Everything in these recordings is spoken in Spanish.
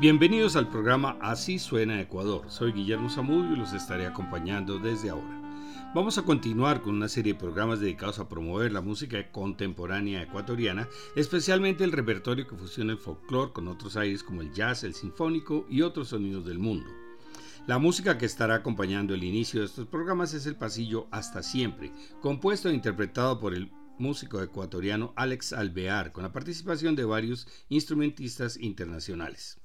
Bienvenidos al programa Así suena Ecuador. Soy Guillermo Zamudio y los estaré acompañando desde ahora. Vamos a continuar con una serie de programas dedicados a promover la música contemporánea ecuatoriana, especialmente el repertorio que fusiona el folclore con otros aires como el jazz, el sinfónico y otros sonidos del mundo. La música que estará acompañando el inicio de estos programas es el pasillo Hasta Siempre, compuesto e interpretado por el músico ecuatoriano Alex Alvear, con la participación de varios instrumentistas internacionales.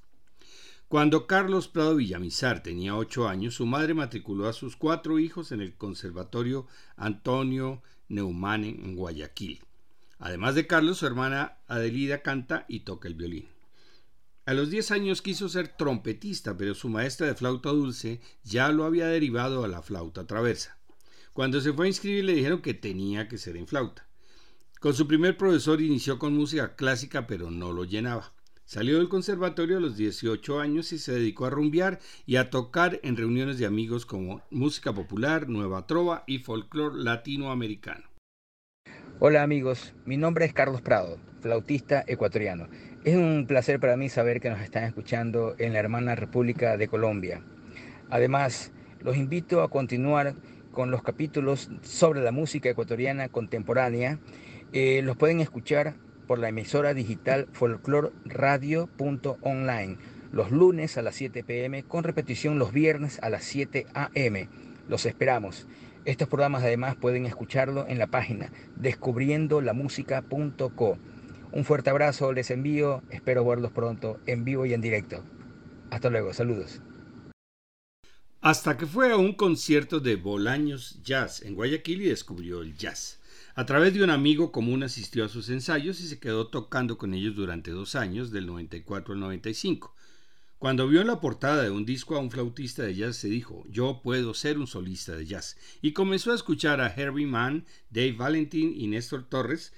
Cuando Carlos Prado Villamizar tenía ocho años, su madre matriculó a sus cuatro hijos en el Conservatorio Antonio Neumann en Guayaquil. Además de Carlos, su hermana Adelida canta y toca el violín. A los diez años quiso ser trompetista, pero su maestra de flauta dulce ya lo había derivado a la flauta traversa. Cuando se fue a inscribir le dijeron que tenía que ser en flauta. Con su primer profesor inició con música clásica, pero no lo llenaba. Salió del conservatorio a los 18 años y se dedicó a rumbear y a tocar en reuniones de amigos como música popular, nueva trova y folclore latinoamericano. Hola amigos, mi nombre es Carlos Prado, flautista ecuatoriano. Es un placer para mí saber que nos están escuchando en la hermana República de Colombia. Además, los invito a continuar con los capítulos sobre la música ecuatoriana contemporánea. Eh, los pueden escuchar por la emisora digital folklorradio.online los lunes a las 7 pm con repetición los viernes a las 7 am. Los esperamos. Estos programas además pueden escucharlo en la página descubriendolamusica.co. Un fuerte abrazo les envío, espero verlos pronto en vivo y en directo. Hasta luego, saludos. Hasta que fue a un concierto de Bolaños Jazz en Guayaquil y descubrió el jazz. A través de un amigo común asistió a sus ensayos y se quedó tocando con ellos durante dos años, del 94 al 95. Cuando vio en la portada de un disco a un flautista de jazz, se dijo, yo puedo ser un solista de jazz, y comenzó a escuchar a Herbie Mann, Dave Valentin y Néstor Torres,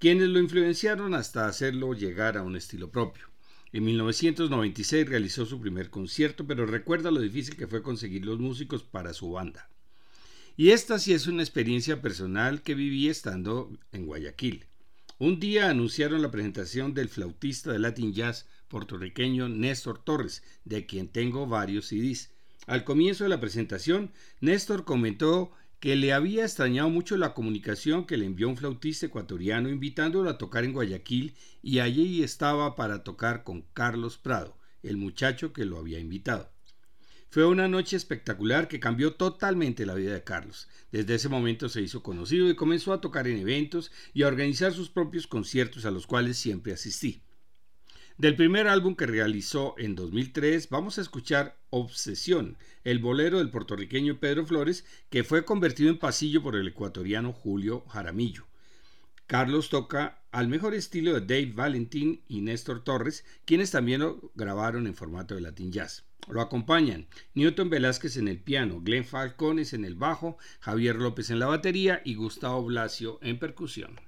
quienes lo influenciaron hasta hacerlo llegar a un estilo propio. En 1996 realizó su primer concierto, pero recuerda lo difícil que fue conseguir los músicos para su banda. Y esta sí es una experiencia personal que viví estando en Guayaquil. Un día anunciaron la presentación del flautista de Latin Jazz puertorriqueño Néstor Torres, de quien tengo varios CDs. Al comienzo de la presentación, Néstor comentó que le había extrañado mucho la comunicación que le envió un flautista ecuatoriano invitándolo a tocar en Guayaquil y allí estaba para tocar con Carlos Prado, el muchacho que lo había invitado. Fue una noche espectacular que cambió totalmente la vida de Carlos. Desde ese momento se hizo conocido y comenzó a tocar en eventos y a organizar sus propios conciertos a los cuales siempre asistí. Del primer álbum que realizó en 2003 vamos a escuchar Obsesión, el bolero del puertorriqueño Pedro Flores que fue convertido en pasillo por el ecuatoriano Julio Jaramillo. Carlos toca al mejor estilo de Dave Valentin y Néstor Torres, quienes también lo grabaron en formato de Latin Jazz. Lo acompañan Newton Velázquez en el piano, Glenn Falcones en el bajo, Javier López en la batería y Gustavo Blasio en percusión.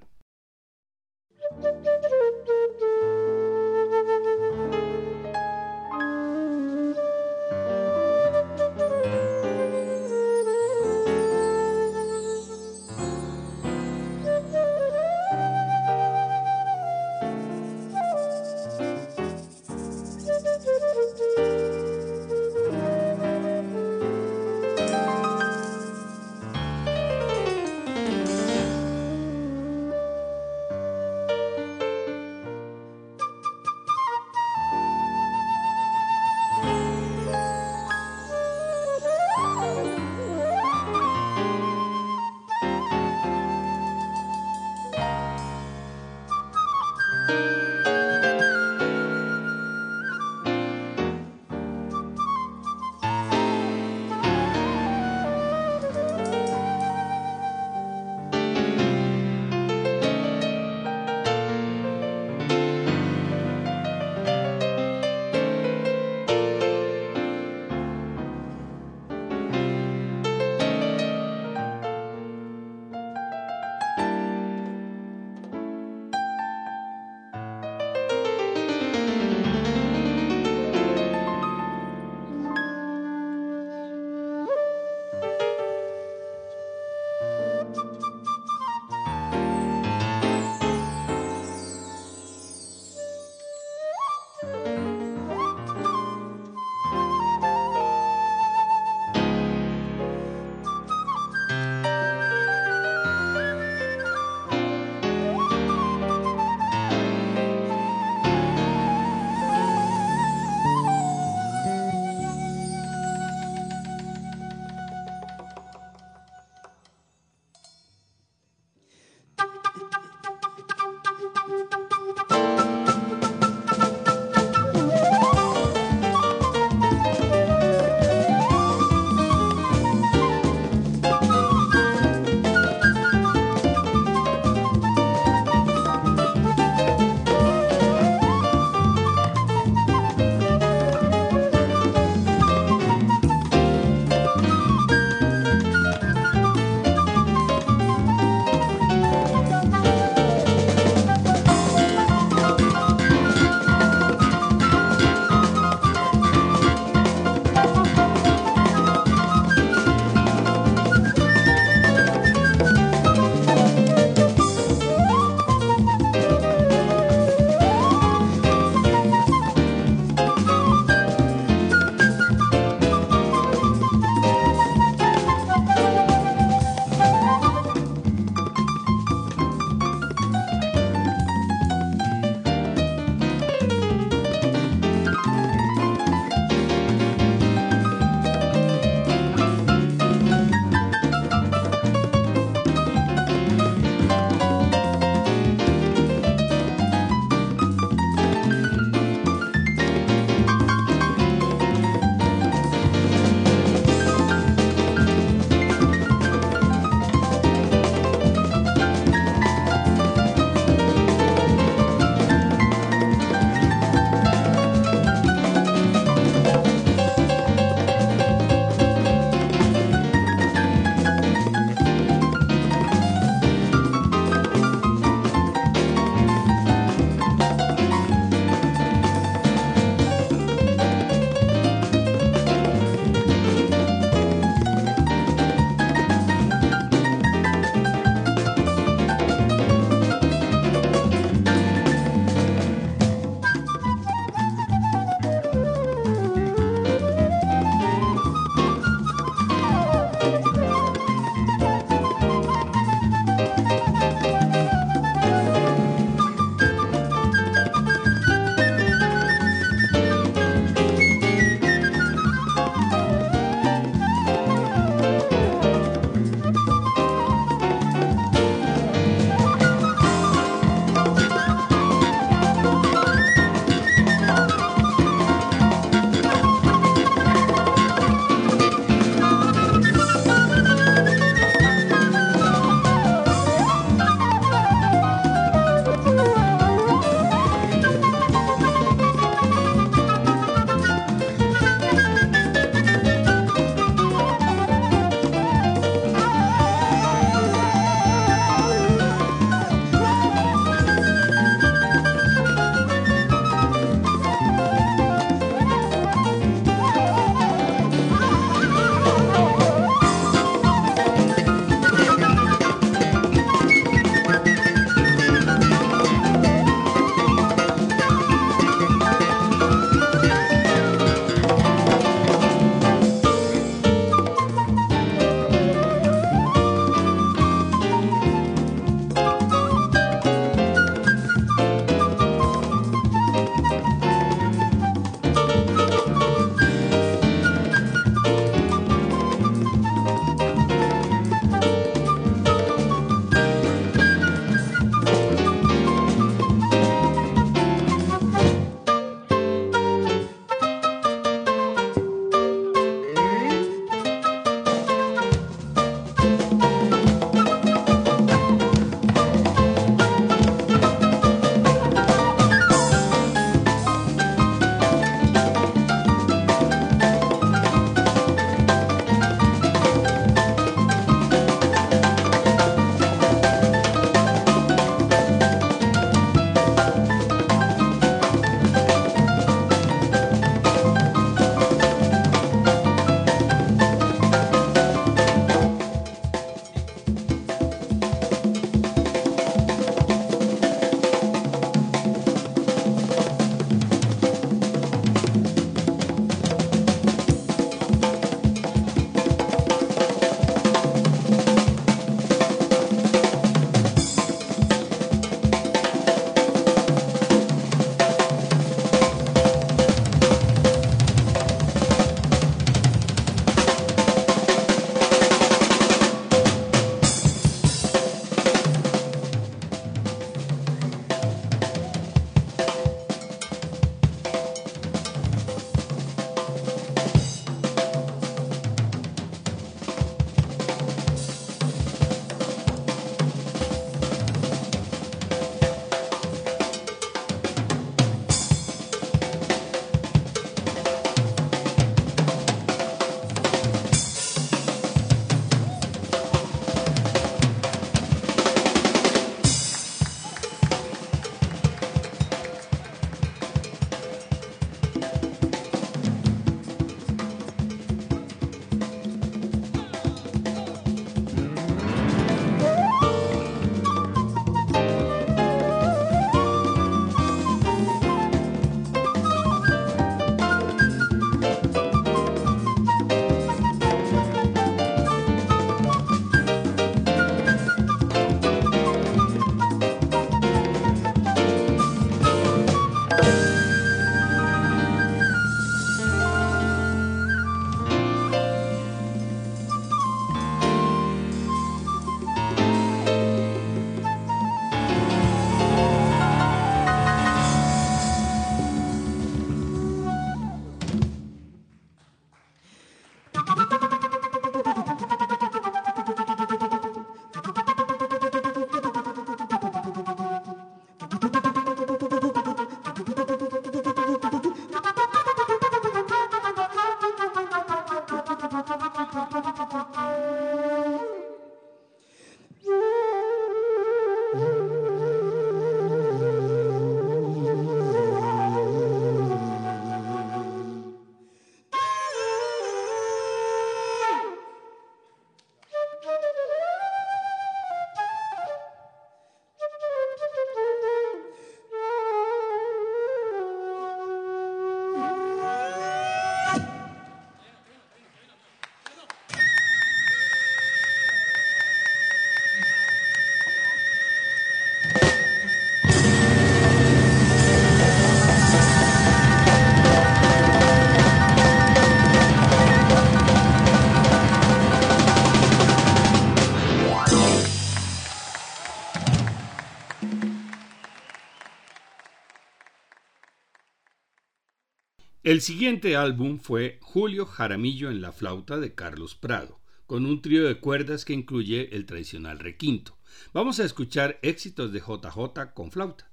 El siguiente álbum fue Julio Jaramillo en la flauta de Carlos Prado, con un trío de cuerdas que incluye el tradicional requinto. Vamos a escuchar éxitos de JJ con flauta.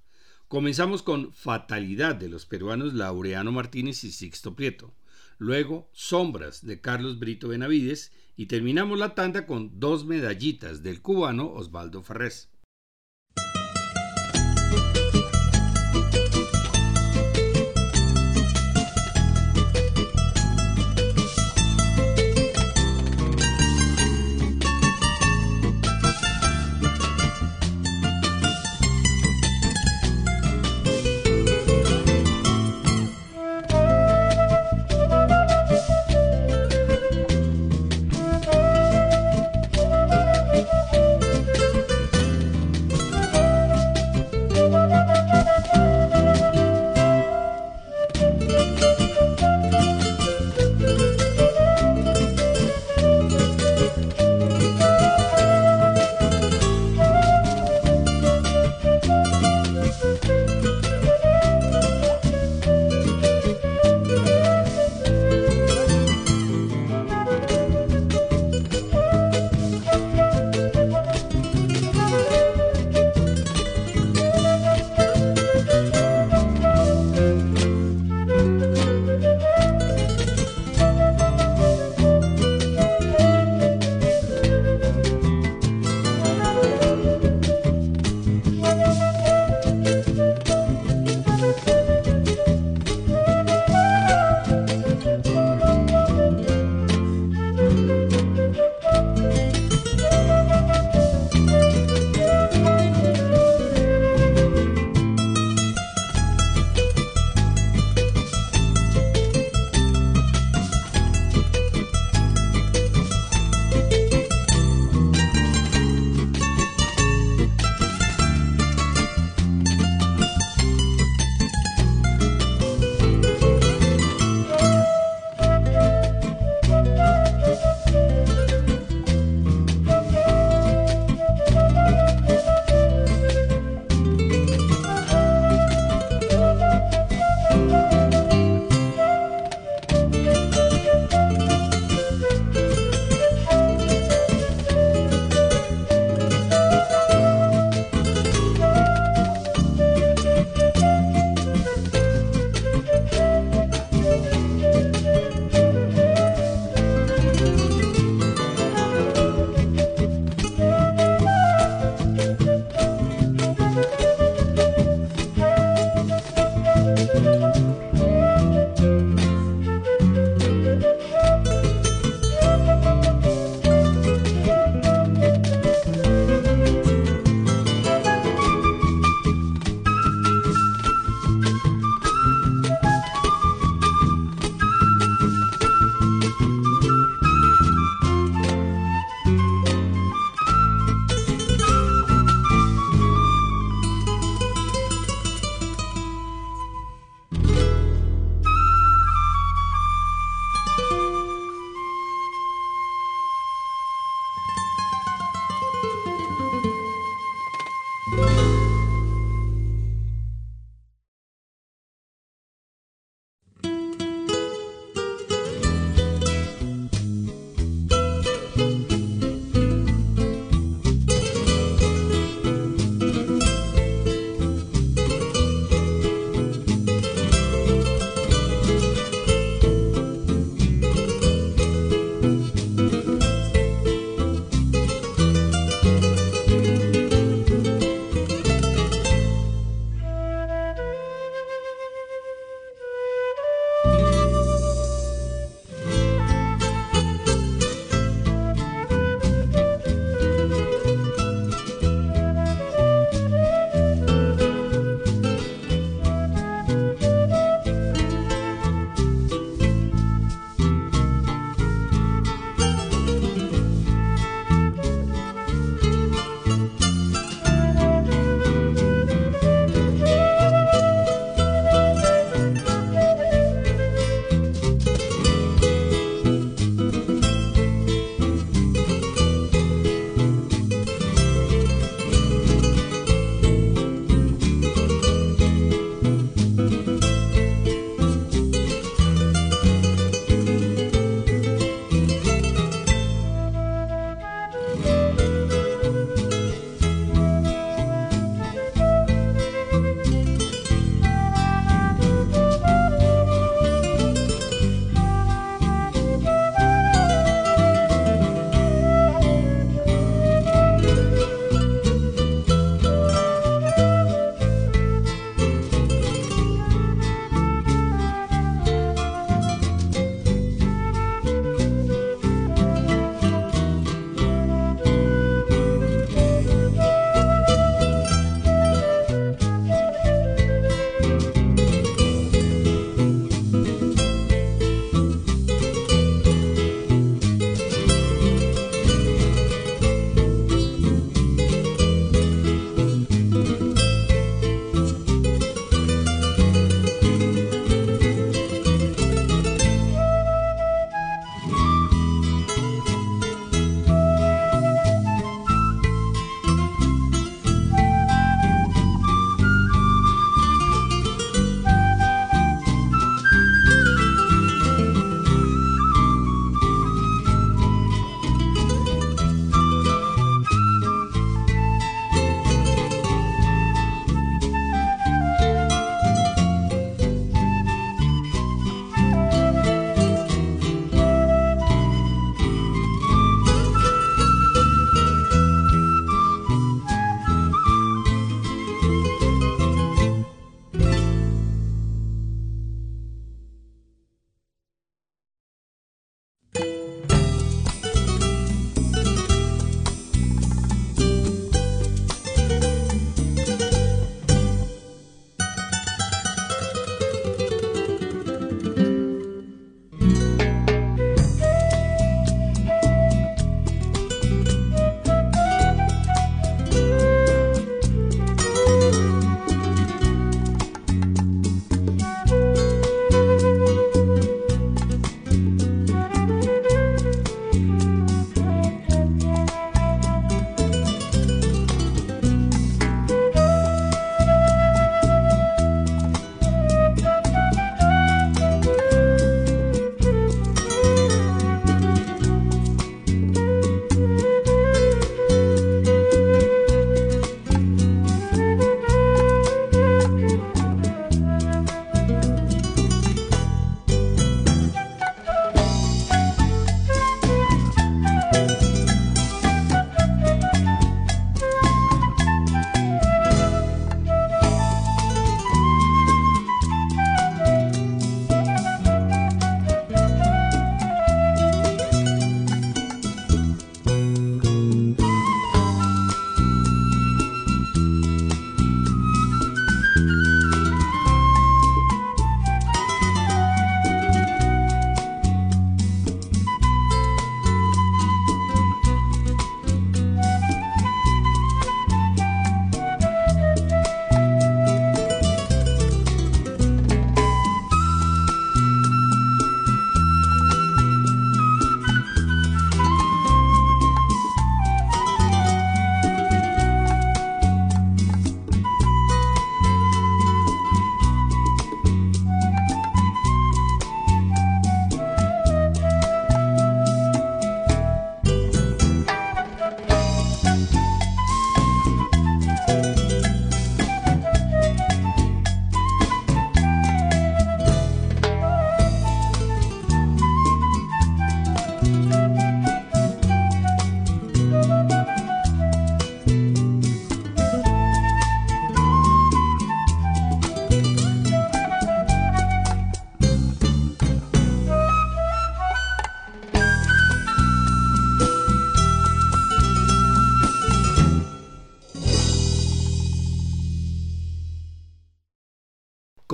Comenzamos con Fatalidad de los peruanos Laureano Martínez y Sixto Prieto. Luego Sombras de Carlos Brito Benavides y terminamos la tanda con dos medallitas del cubano Osvaldo Ferrés.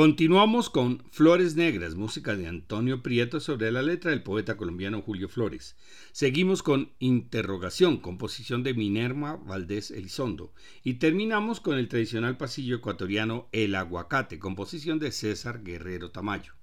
Continuamos con Flores Negras, música de Antonio Prieto sobre la letra del poeta colombiano Julio Flores. Seguimos con Interrogación, composición de Minerva Valdés Elizondo. Y terminamos con el tradicional pasillo ecuatoriano El Aguacate, composición de César Guerrero Tamayo.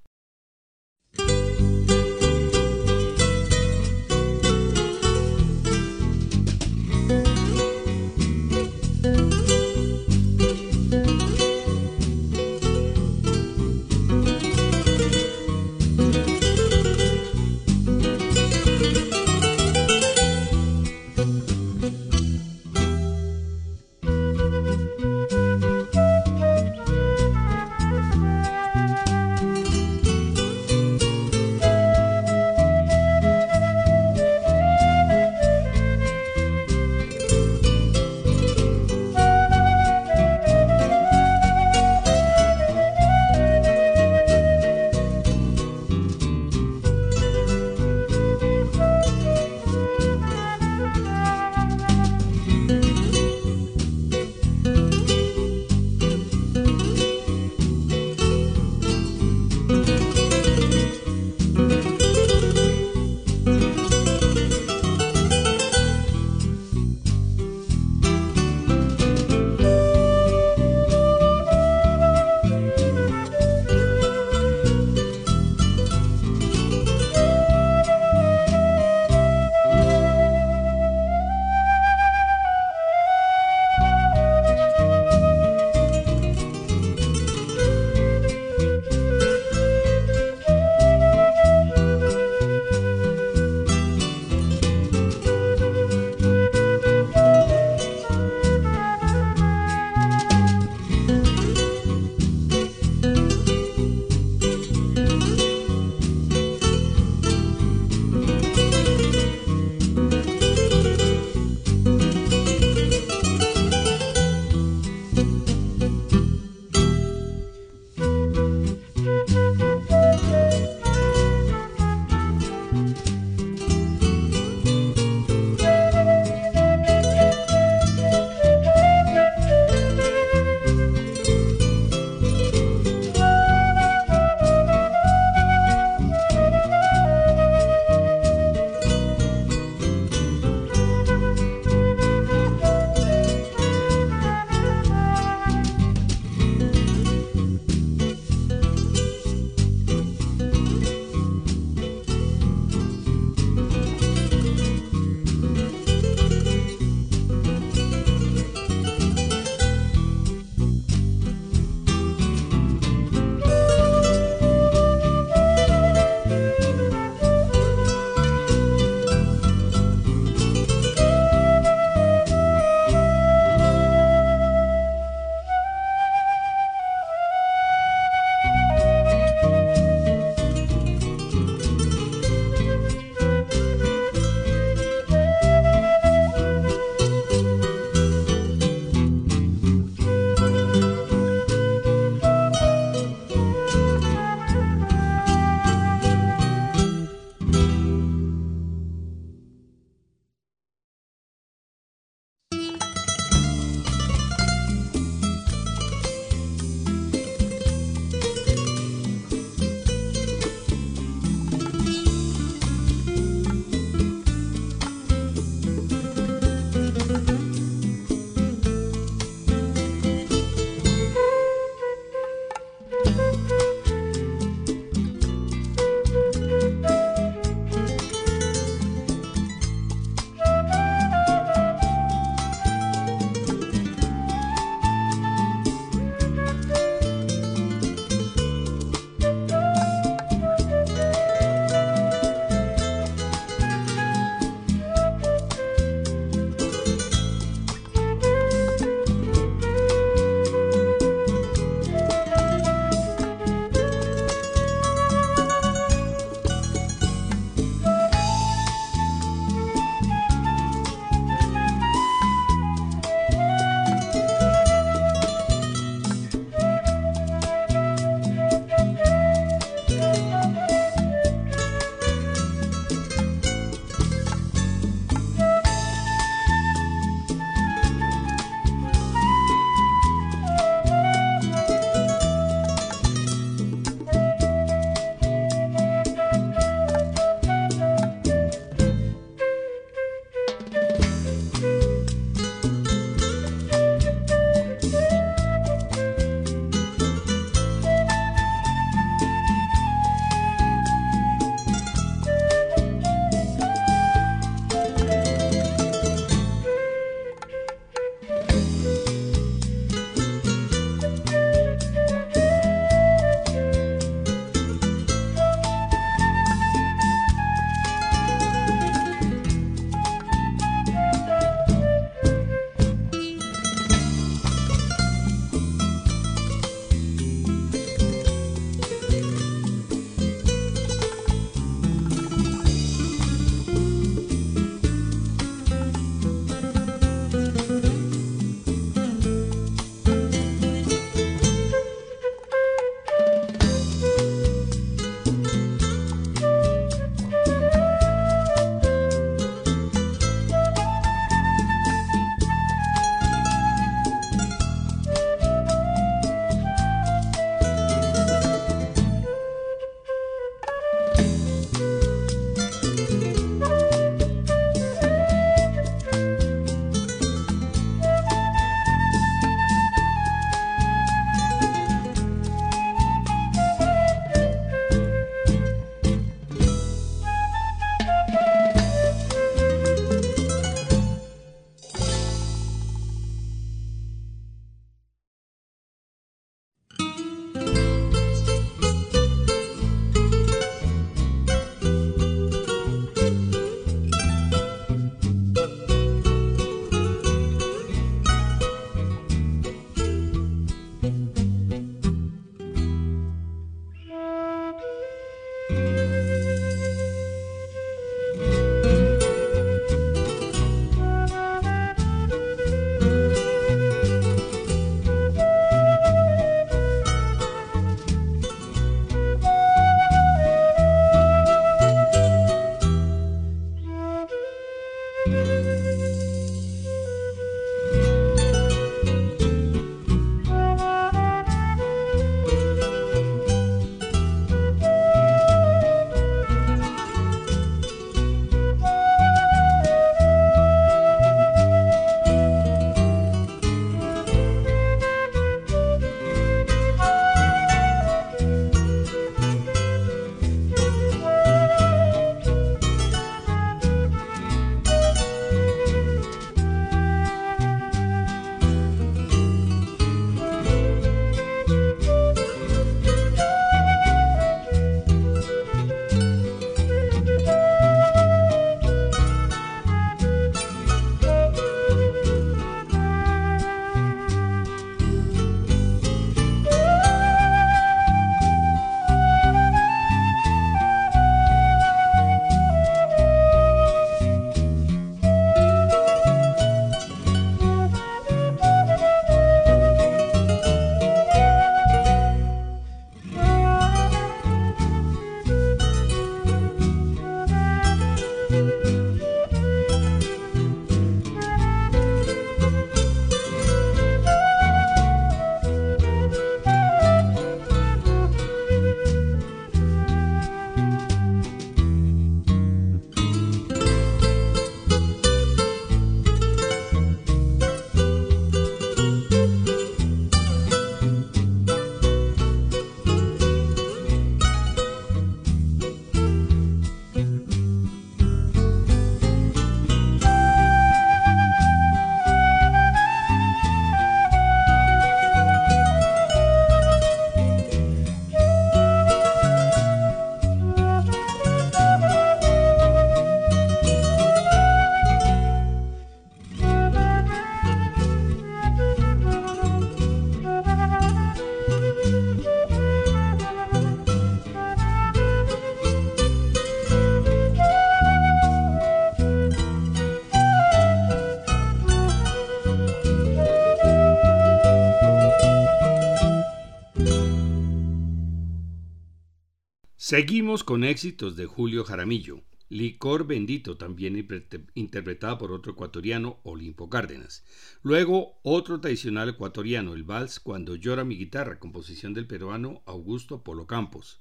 Seguimos con éxitos de Julio Jaramillo. Licor Bendito, también interpretada por otro ecuatoriano, Olimpo Cárdenas. Luego, otro tradicional ecuatoriano, el vals Cuando llora mi guitarra, composición del peruano Augusto Polo Campos.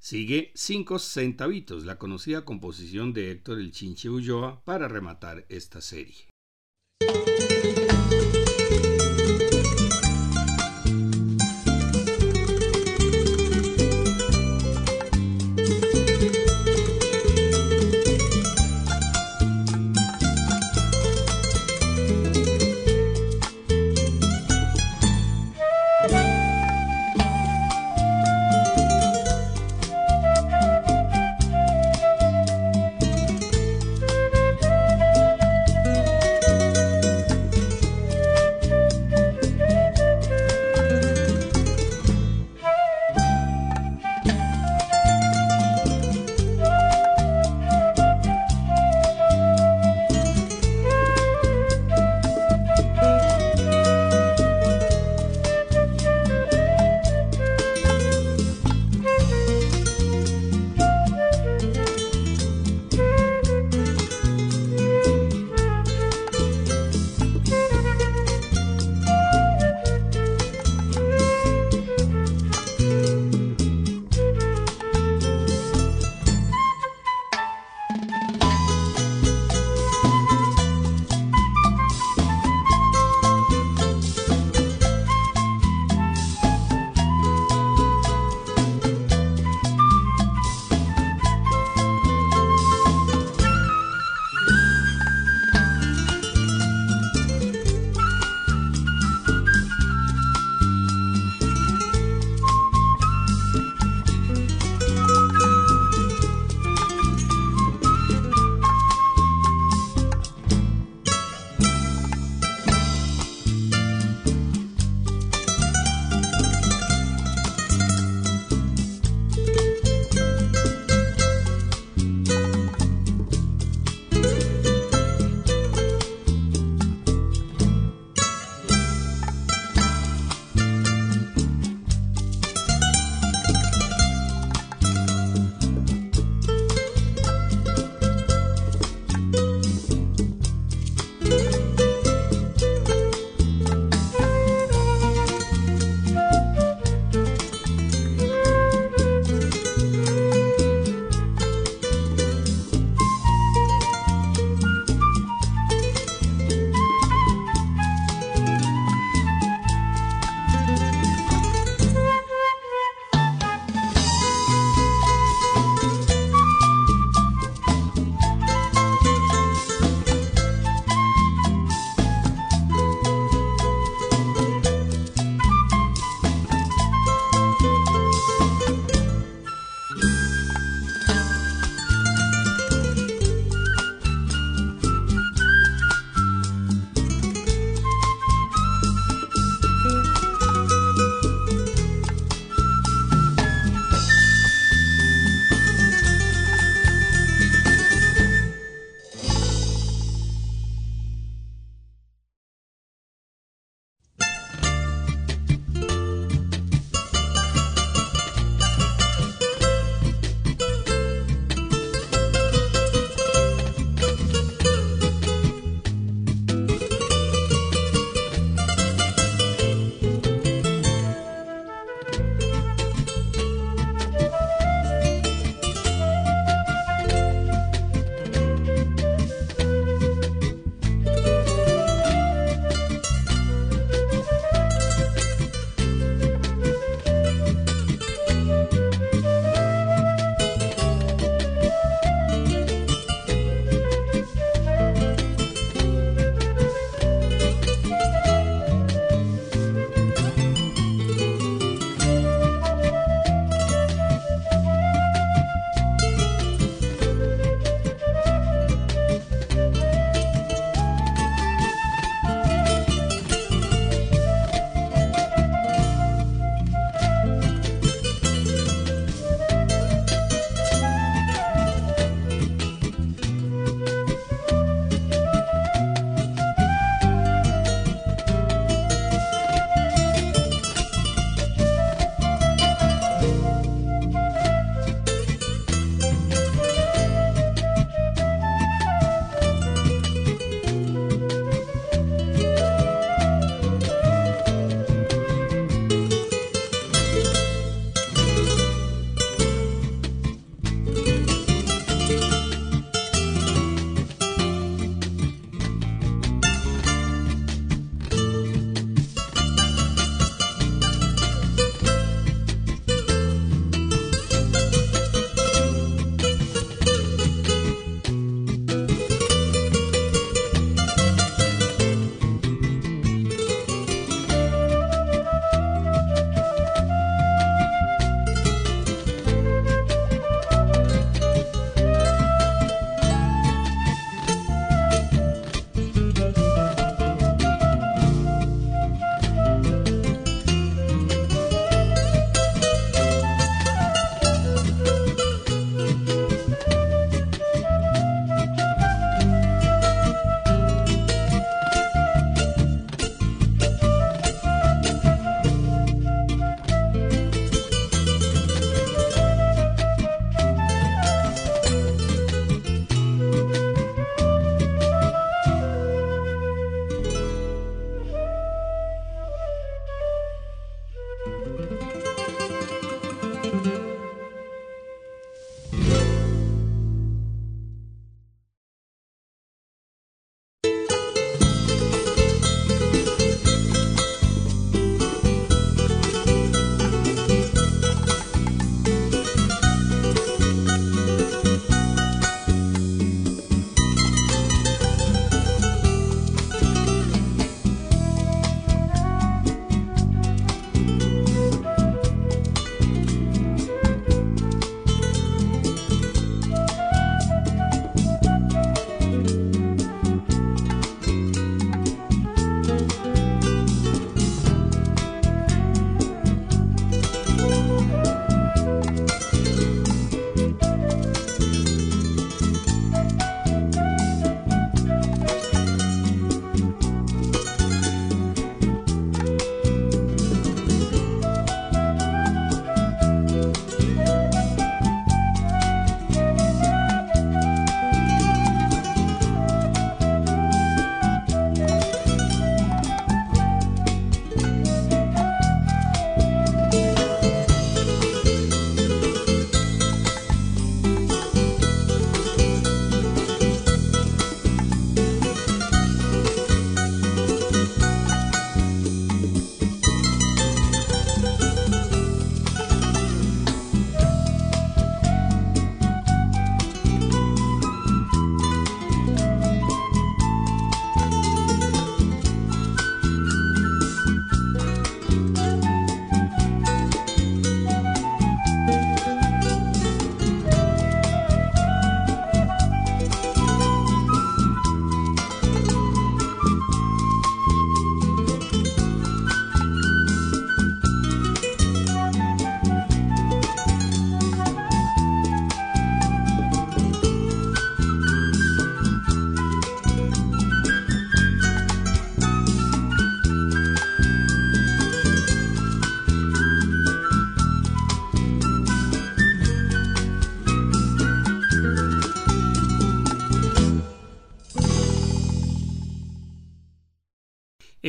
Sigue Cinco Centavitos, la conocida composición de Héctor El Chinche Ulloa, para rematar esta serie.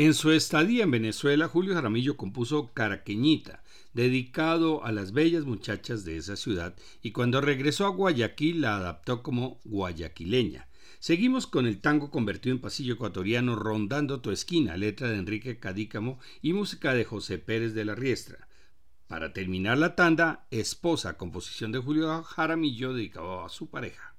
En su estadía en Venezuela, Julio Jaramillo compuso Caraqueñita, dedicado a las bellas muchachas de esa ciudad, y cuando regresó a Guayaquil la adaptó como guayaquileña. Seguimos con el tango convertido en pasillo ecuatoriano Rondando tu esquina, letra de Enrique Cadícamo y música de José Pérez de la Riestra. Para terminar la tanda, Esposa, composición de Julio Jaramillo dedicado a su pareja.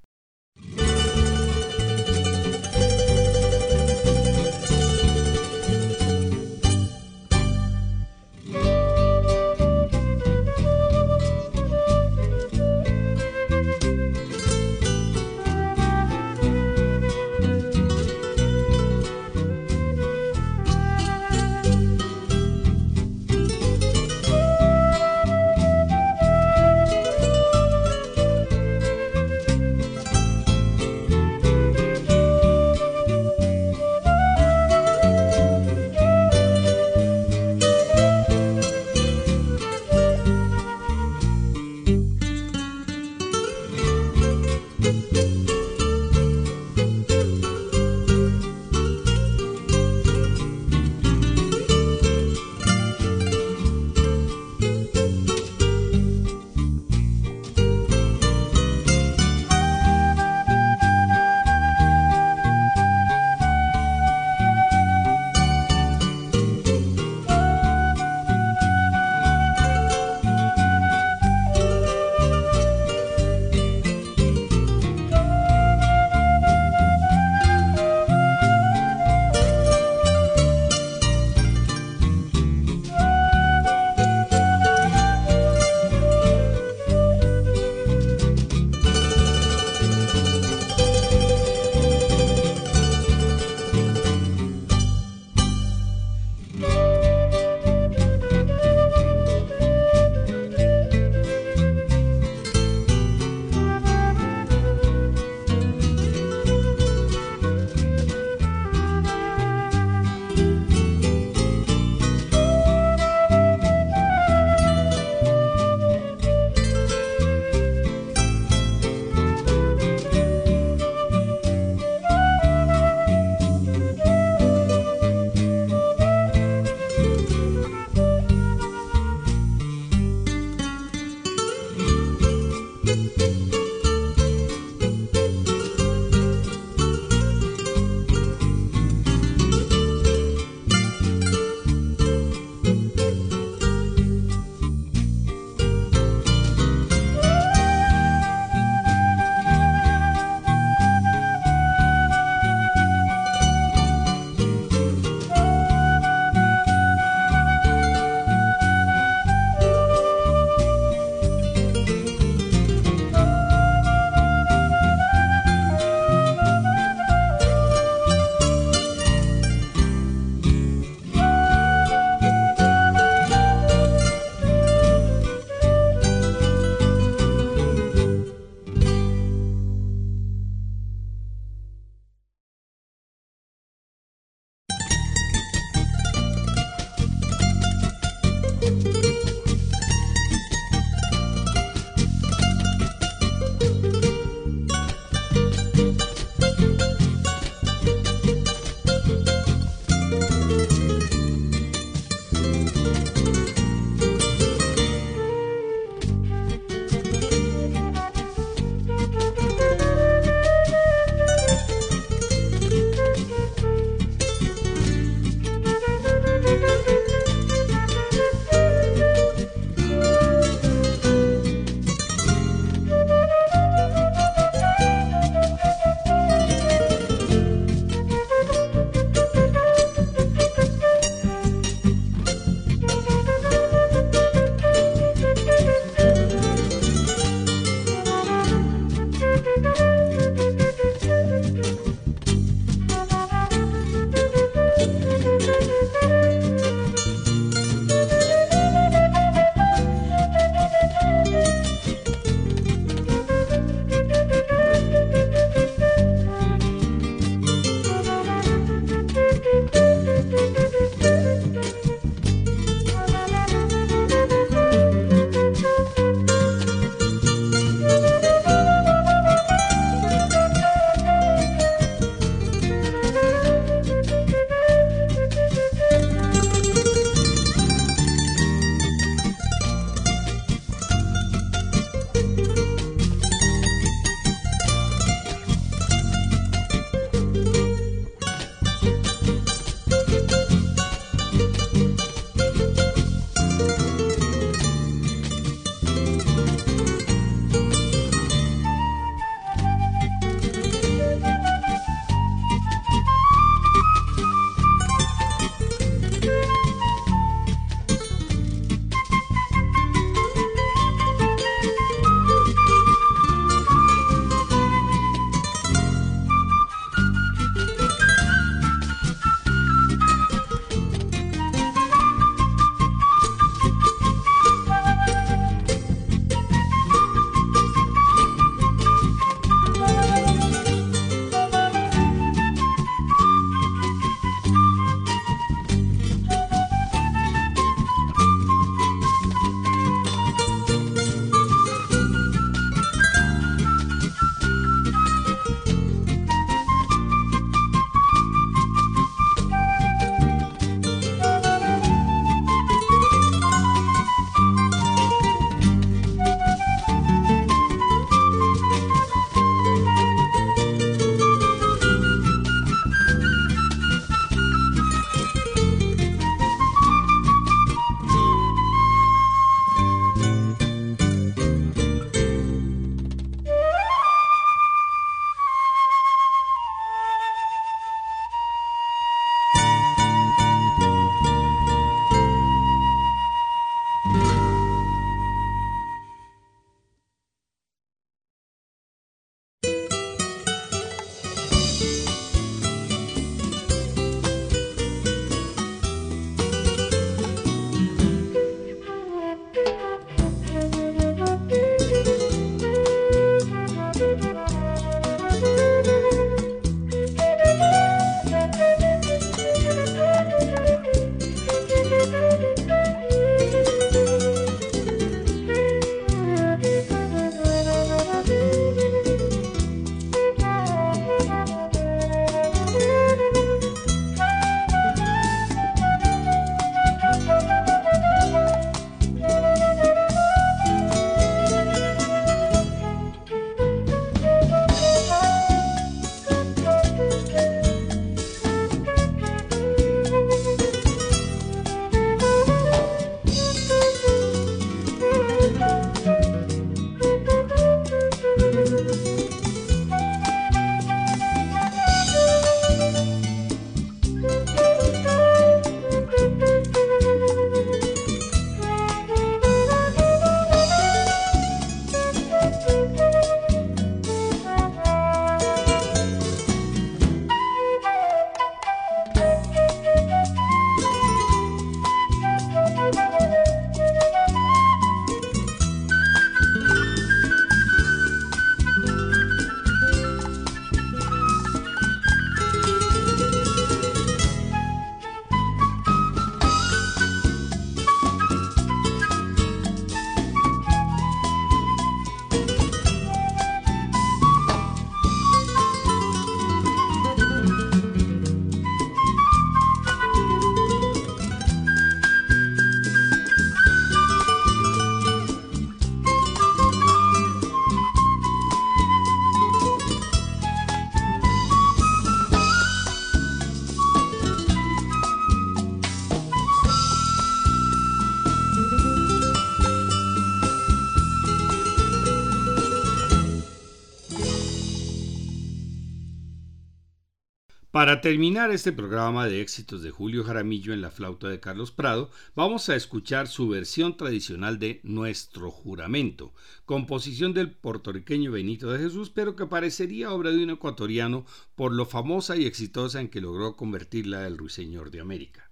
Para terminar este programa de éxitos de Julio Jaramillo en la flauta de Carlos Prado, vamos a escuchar su versión tradicional de Nuestro Juramento, composición del puertorriqueño Benito de Jesús, pero que parecería obra de un ecuatoriano por lo famosa y exitosa en que logró convertirla el ruiseñor de América.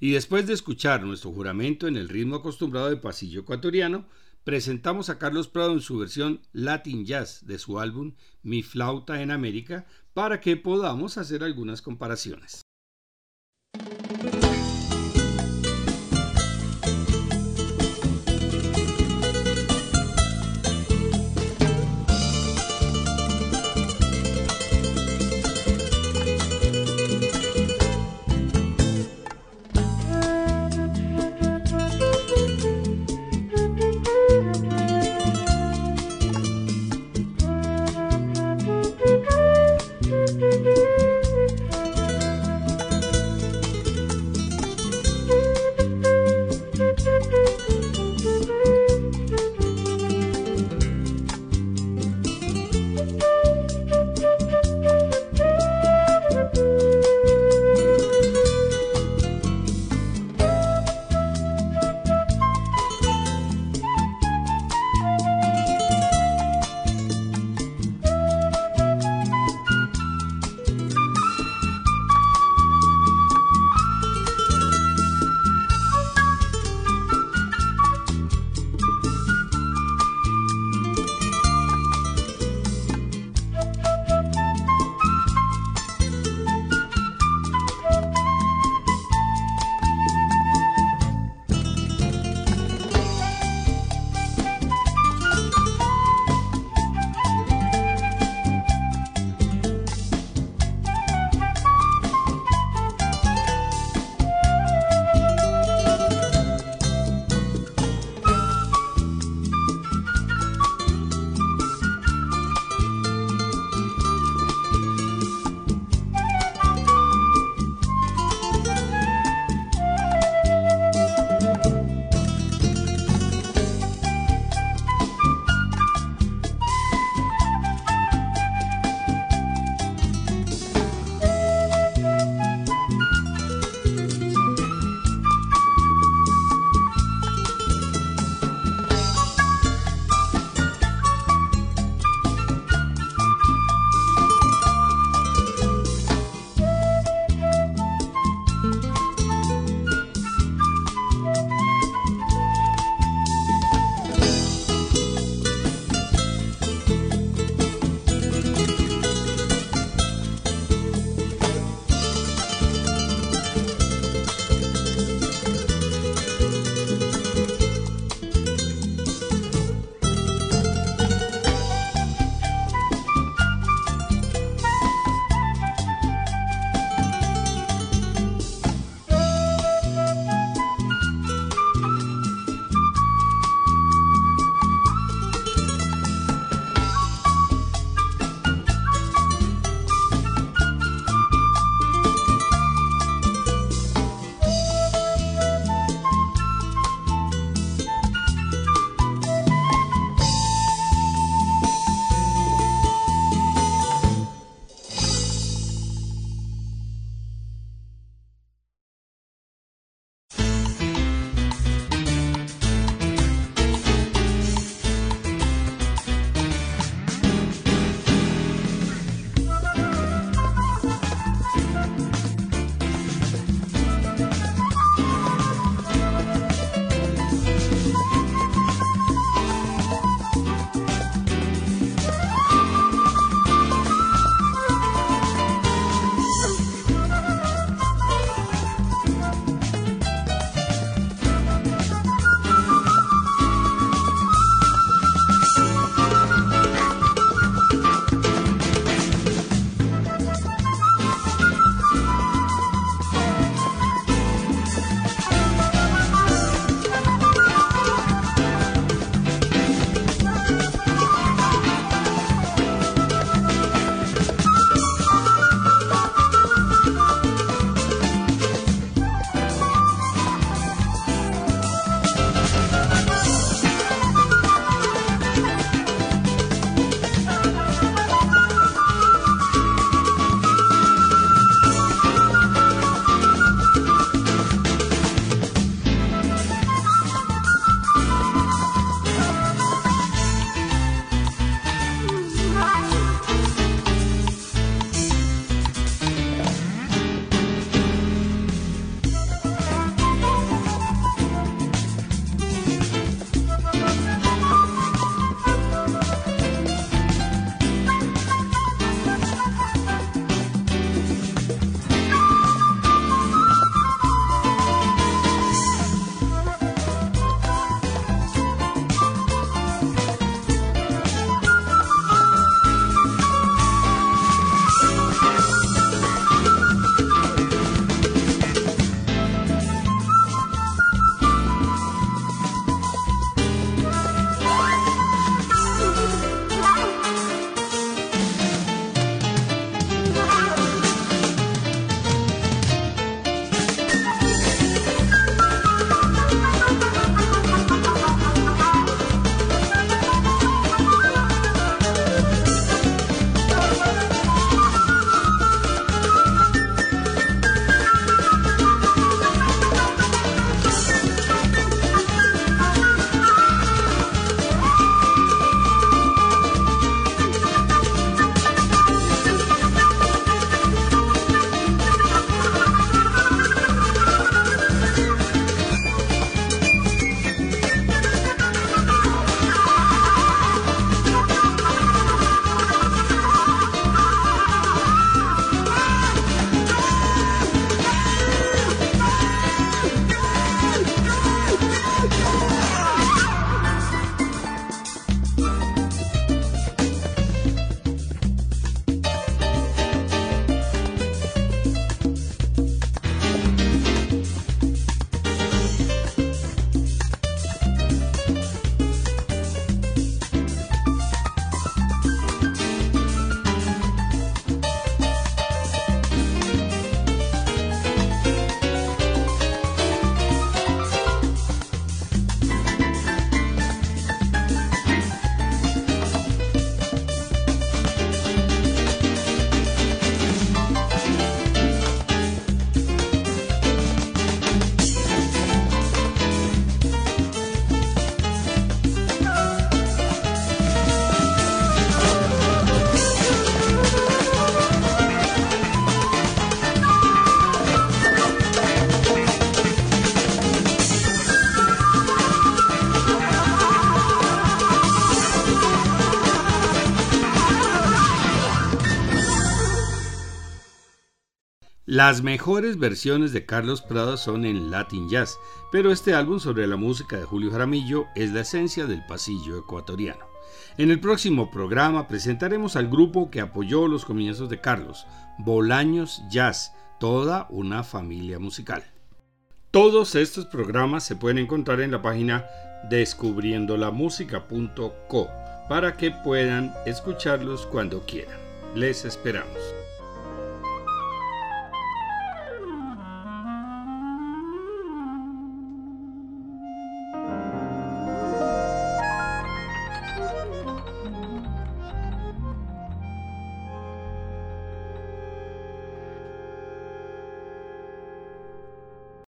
Y después de escuchar nuestro juramento en el ritmo acostumbrado de pasillo ecuatoriano, presentamos a Carlos Prado en su versión Latin Jazz de su álbum Mi Flauta en América para que podamos hacer algunas comparaciones. Las mejores versiones de Carlos Prado son en Latin Jazz, pero este álbum sobre la música de Julio Jaramillo es la esencia del pasillo ecuatoriano. En el próximo programa presentaremos al grupo que apoyó los comienzos de Carlos, Bolaños Jazz, toda una familia musical. Todos estos programas se pueden encontrar en la página descubriendolamusica.co para que puedan escucharlos cuando quieran. Les esperamos.